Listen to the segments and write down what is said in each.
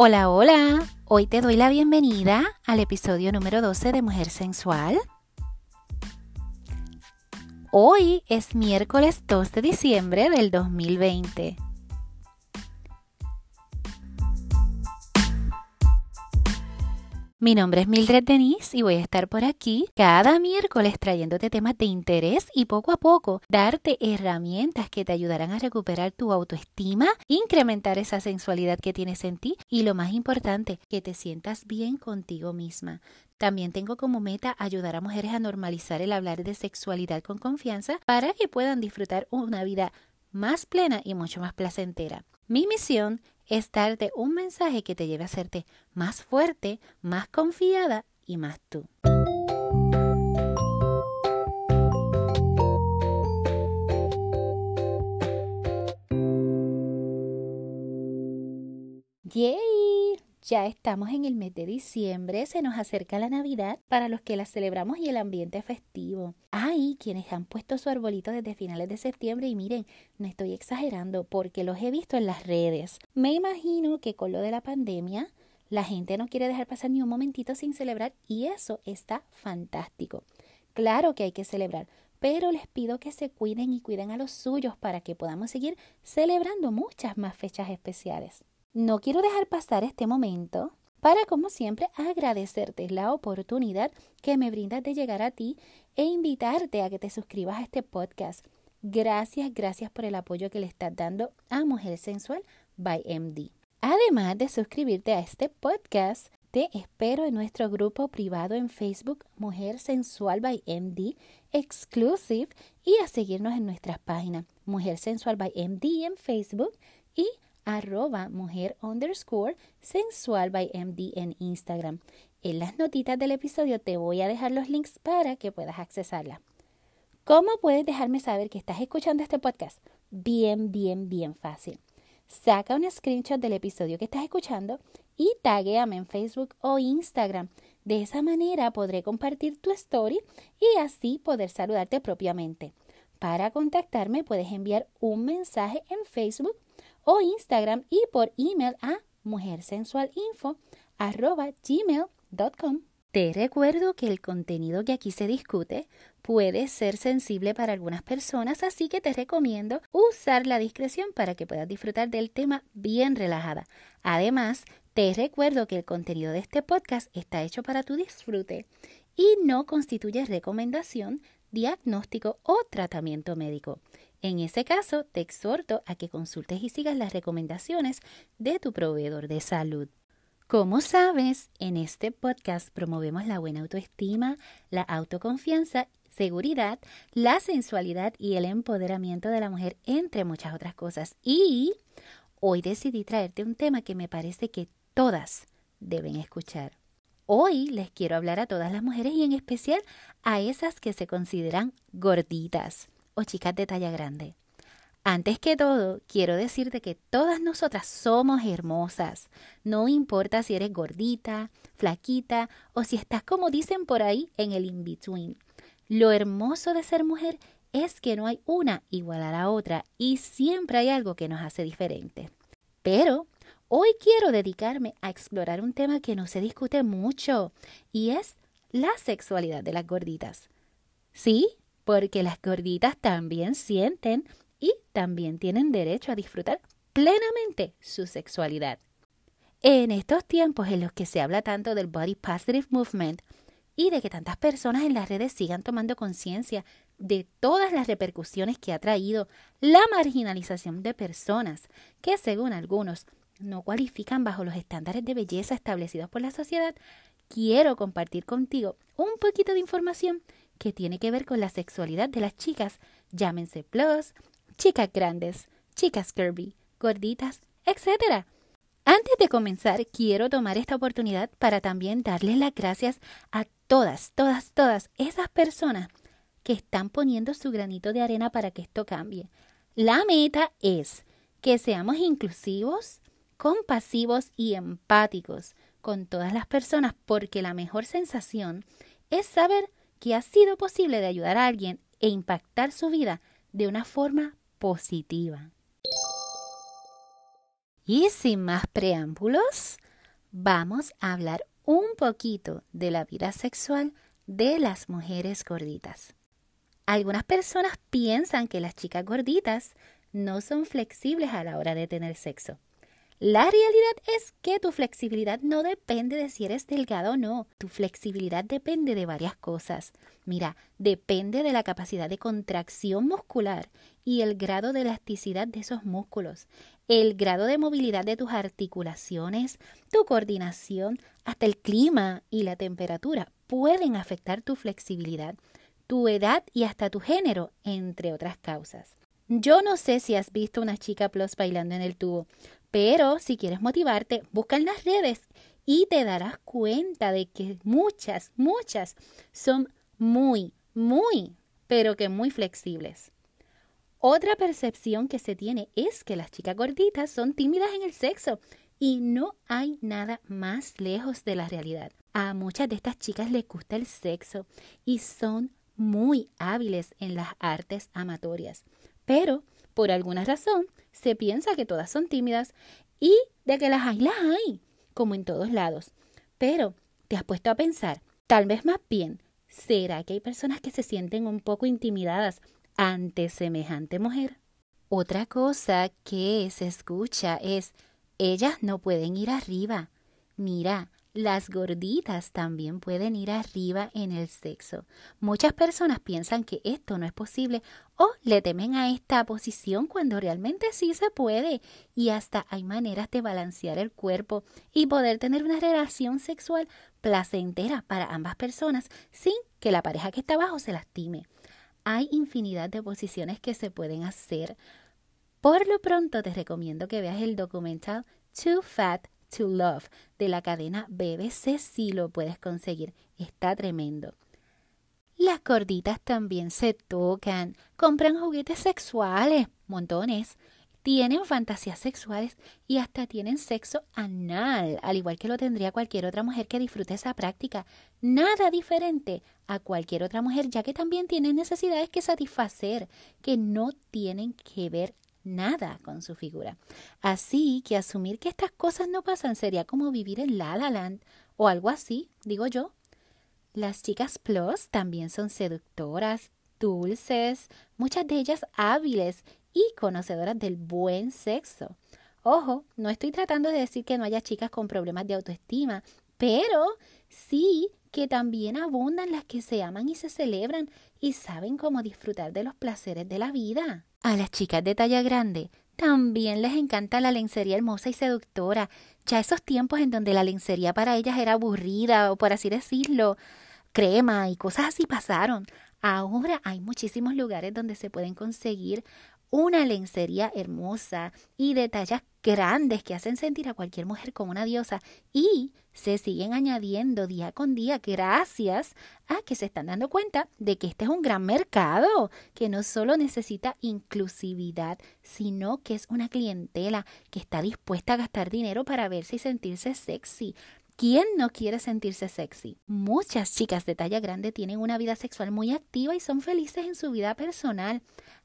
Hola, hola. Hoy te doy la bienvenida al episodio número 12 de Mujer Sensual. Hoy es miércoles 2 de diciembre del 2020. Mi nombre es Mildred Denise y voy a estar por aquí cada miércoles trayéndote temas de interés y poco a poco darte herramientas que te ayudarán a recuperar tu autoestima, incrementar esa sensualidad que tienes en ti y lo más importante, que te sientas bien contigo misma. También tengo como meta ayudar a mujeres a normalizar el hablar de sexualidad con confianza para que puedan disfrutar una vida más plena y mucho más placentera. Mi misión es darte un mensaje que te lleve a hacerte más fuerte, más confiada y más tú. ¡Yay! Ya estamos en el mes de diciembre, se nos acerca la Navidad para los que la celebramos y el ambiente festivo. Hay quienes han puesto su arbolito desde finales de septiembre y miren, no estoy exagerando porque los he visto en las redes. Me imagino que con lo de la pandemia la gente no quiere dejar pasar ni un momentito sin celebrar y eso está fantástico. Claro que hay que celebrar, pero les pido que se cuiden y cuiden a los suyos para que podamos seguir celebrando muchas más fechas especiales. No quiero dejar pasar este momento para, como siempre, agradecerte la oportunidad que me brindas de llegar a ti e invitarte a que te suscribas a este podcast. Gracias, gracias por el apoyo que le estás dando a Mujer Sensual by MD. Además de suscribirte a este podcast, te espero en nuestro grupo privado en Facebook Mujer Sensual by MD Exclusive y a seguirnos en nuestras páginas Mujer Sensual by MD en Facebook y arroba mujer underscore sensual by MD en Instagram. En las notitas del episodio te voy a dejar los links para que puedas accesarla. ¿Cómo puedes dejarme saber que estás escuchando este podcast? Bien, bien, bien fácil. Saca un screenshot del episodio que estás escuchando y taguéame en Facebook o Instagram. De esa manera podré compartir tu story y así poder saludarte propiamente. Para contactarme puedes enviar un mensaje en Facebook o Instagram y por email a mujersensualinfo.gmail.com. Te recuerdo que el contenido que aquí se discute puede ser sensible para algunas personas, así que te recomiendo usar la discreción para que puedas disfrutar del tema bien relajada. Además, te recuerdo que el contenido de este podcast está hecho para tu disfrute y no constituye recomendación, diagnóstico o tratamiento médico. En ese caso, te exhorto a que consultes y sigas las recomendaciones de tu proveedor de salud. Como sabes, en este podcast promovemos la buena autoestima, la autoconfianza, seguridad, la sensualidad y el empoderamiento de la mujer, entre muchas otras cosas. Y hoy decidí traerte un tema que me parece que todas deben escuchar. Hoy les quiero hablar a todas las mujeres y en especial a esas que se consideran gorditas o chicas de talla grande. Antes que todo, quiero decirte que todas nosotras somos hermosas. No importa si eres gordita, flaquita o si estás como dicen por ahí en el in-between. Lo hermoso de ser mujer es que no hay una igual a la otra y siempre hay algo que nos hace diferente. Pero hoy quiero dedicarme a explorar un tema que no se discute mucho y es la sexualidad de las gorditas. Sí, porque las gorditas también sienten y también tienen derecho a disfrutar plenamente su sexualidad. En estos tiempos en los que se habla tanto del Body Positive Movement y de que tantas personas en las redes sigan tomando conciencia de todas las repercusiones que ha traído la marginalización de personas que, según algunos, no cualifican bajo los estándares de belleza establecidos por la sociedad, quiero compartir contigo un poquito de información que tiene que ver con la sexualidad de las chicas, llámense plus, chicas grandes, chicas curvy, gorditas, etc. Antes de comenzar, quiero tomar esta oportunidad para también darles las gracias a todas, todas, todas esas personas que están poniendo su granito de arena para que esto cambie. La meta es que seamos inclusivos, compasivos y empáticos con todas las personas porque la mejor sensación es saber que ha sido posible de ayudar a alguien e impactar su vida de una forma positiva. Y sin más preámbulos, vamos a hablar un poquito de la vida sexual de las mujeres gorditas. Algunas personas piensan que las chicas gorditas no son flexibles a la hora de tener sexo. La realidad es que tu flexibilidad no depende de si eres delgado o no. Tu flexibilidad depende de varias cosas. Mira, depende de la capacidad de contracción muscular y el grado de elasticidad de esos músculos, el grado de movilidad de tus articulaciones, tu coordinación, hasta el clima y la temperatura pueden afectar tu flexibilidad, tu edad y hasta tu género, entre otras causas. Yo no sé si has visto una chica plus bailando en el tubo, pero si quieres motivarte, busca en las redes y te darás cuenta de que muchas, muchas son muy, muy, pero que muy flexibles. Otra percepción que se tiene es que las chicas gorditas son tímidas en el sexo y no hay nada más lejos de la realidad. A muchas de estas chicas les gusta el sexo y son muy hábiles en las artes amatorias. Pero, por alguna razón, se piensa que todas son tímidas y de que las hay, las hay, como en todos lados. Pero, ¿te has puesto a pensar? Tal vez más bien, ¿será que hay personas que se sienten un poco intimidadas ante semejante mujer? Otra cosa que se escucha es, ellas no pueden ir arriba. Mira, las gorditas también pueden ir arriba en el sexo. Muchas personas piensan que esto no es posible o le temen a esta posición cuando realmente sí se puede y hasta hay maneras de balancear el cuerpo y poder tener una relación sexual placentera para ambas personas sin que la pareja que está abajo se lastime. Hay infinidad de posiciones que se pueden hacer. Por lo pronto te recomiendo que veas el documental Too Fat to Love de la cadena BBC si lo puedes conseguir. Está tremendo. Las gorditas también se tocan, compran juguetes sexuales, montones, tienen fantasías sexuales y hasta tienen sexo anal, al igual que lo tendría cualquier otra mujer que disfrute esa práctica. Nada diferente a cualquier otra mujer, ya que también tienen necesidades que satisfacer, que no tienen que ver nada con su figura. Así que asumir que estas cosas no pasan sería como vivir en La La Land o algo así, digo yo. Las chicas plus también son seductoras, dulces, muchas de ellas hábiles y conocedoras del buen sexo. Ojo, no estoy tratando de decir que no haya chicas con problemas de autoestima, pero sí que también abundan las que se aman y se celebran y saben cómo disfrutar de los placeres de la vida. A las chicas de talla grande también les encanta la lencería hermosa y seductora. Ya esos tiempos en donde la lencería para ellas era aburrida o por así decirlo, crema y cosas así pasaron. Ahora hay muchísimos lugares donde se pueden conseguir una lencería hermosa y de tallas grandes que hacen sentir a cualquier mujer como una diosa y se siguen añadiendo día con día gracias a que se están dando cuenta de que este es un gran mercado que no solo necesita inclusividad, sino que es una clientela que está dispuesta a gastar dinero para verse y sentirse sexy. ¿Quién no quiere sentirse sexy? Muchas chicas de talla grande tienen una vida sexual muy activa y son felices en su vida personal,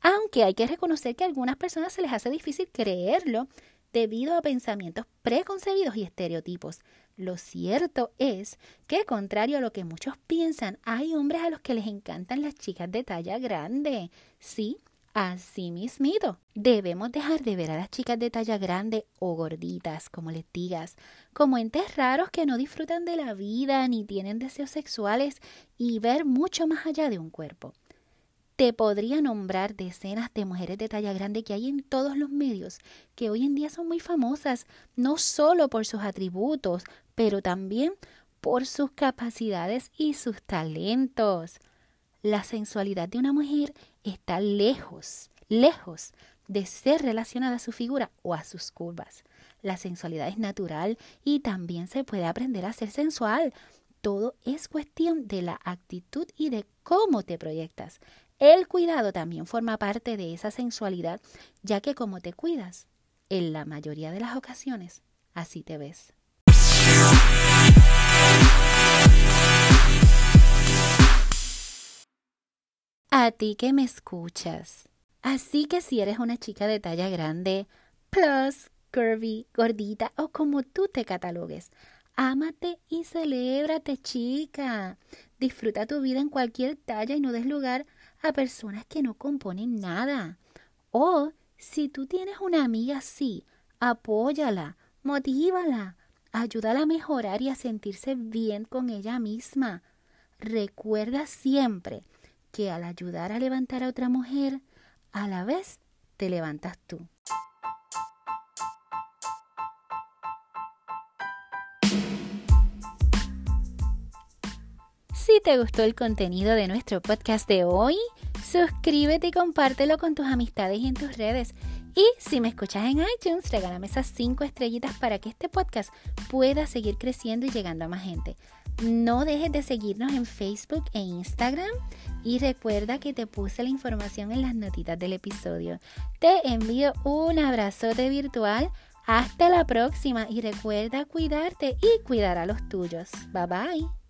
aunque hay que reconocer que a algunas personas se les hace difícil creerlo debido a pensamientos preconcebidos y estereotipos. Lo cierto es que, contrario a lo que muchos piensan, hay hombres a los que les encantan las chicas de talla grande. Sí, así mismito. Debemos dejar de ver a las chicas de talla grande o gorditas, como les digas, como entes raros que no disfrutan de la vida ni tienen deseos sexuales y ver mucho más allá de un cuerpo. Te podría nombrar decenas de mujeres de talla grande que hay en todos los medios, que hoy en día son muy famosas, no solo por sus atributos, pero también por sus capacidades y sus talentos. La sensualidad de una mujer está lejos, lejos de ser relacionada a su figura o a sus curvas. La sensualidad es natural y también se puede aprender a ser sensual. Todo es cuestión de la actitud y de cómo te proyectas. El cuidado también forma parte de esa sensualidad, ya que como te cuidas, en la mayoría de las ocasiones, así te ves. A ti que me escuchas. Así que si eres una chica de talla grande, plus, curvy, gordita o como tú te catalogues. Ámate y celébrate, chica. Disfruta tu vida en cualquier talla y no des lugar a personas que no componen nada. O si tú tienes una amiga así, apóyala, motívala, ayúdala a mejorar y a sentirse bien con ella misma. Recuerda siempre que al ayudar a levantar a otra mujer, a la vez te levantas tú. Si te gustó el contenido de nuestro podcast de hoy, suscríbete y compártelo con tus amistades y en tus redes. Y si me escuchas en iTunes, regálame esas 5 estrellitas para que este podcast pueda seguir creciendo y llegando a más gente. No dejes de seguirnos en Facebook e Instagram y recuerda que te puse la información en las notitas del episodio. Te envío un abrazote virtual. Hasta la próxima y recuerda cuidarte y cuidar a los tuyos. Bye bye.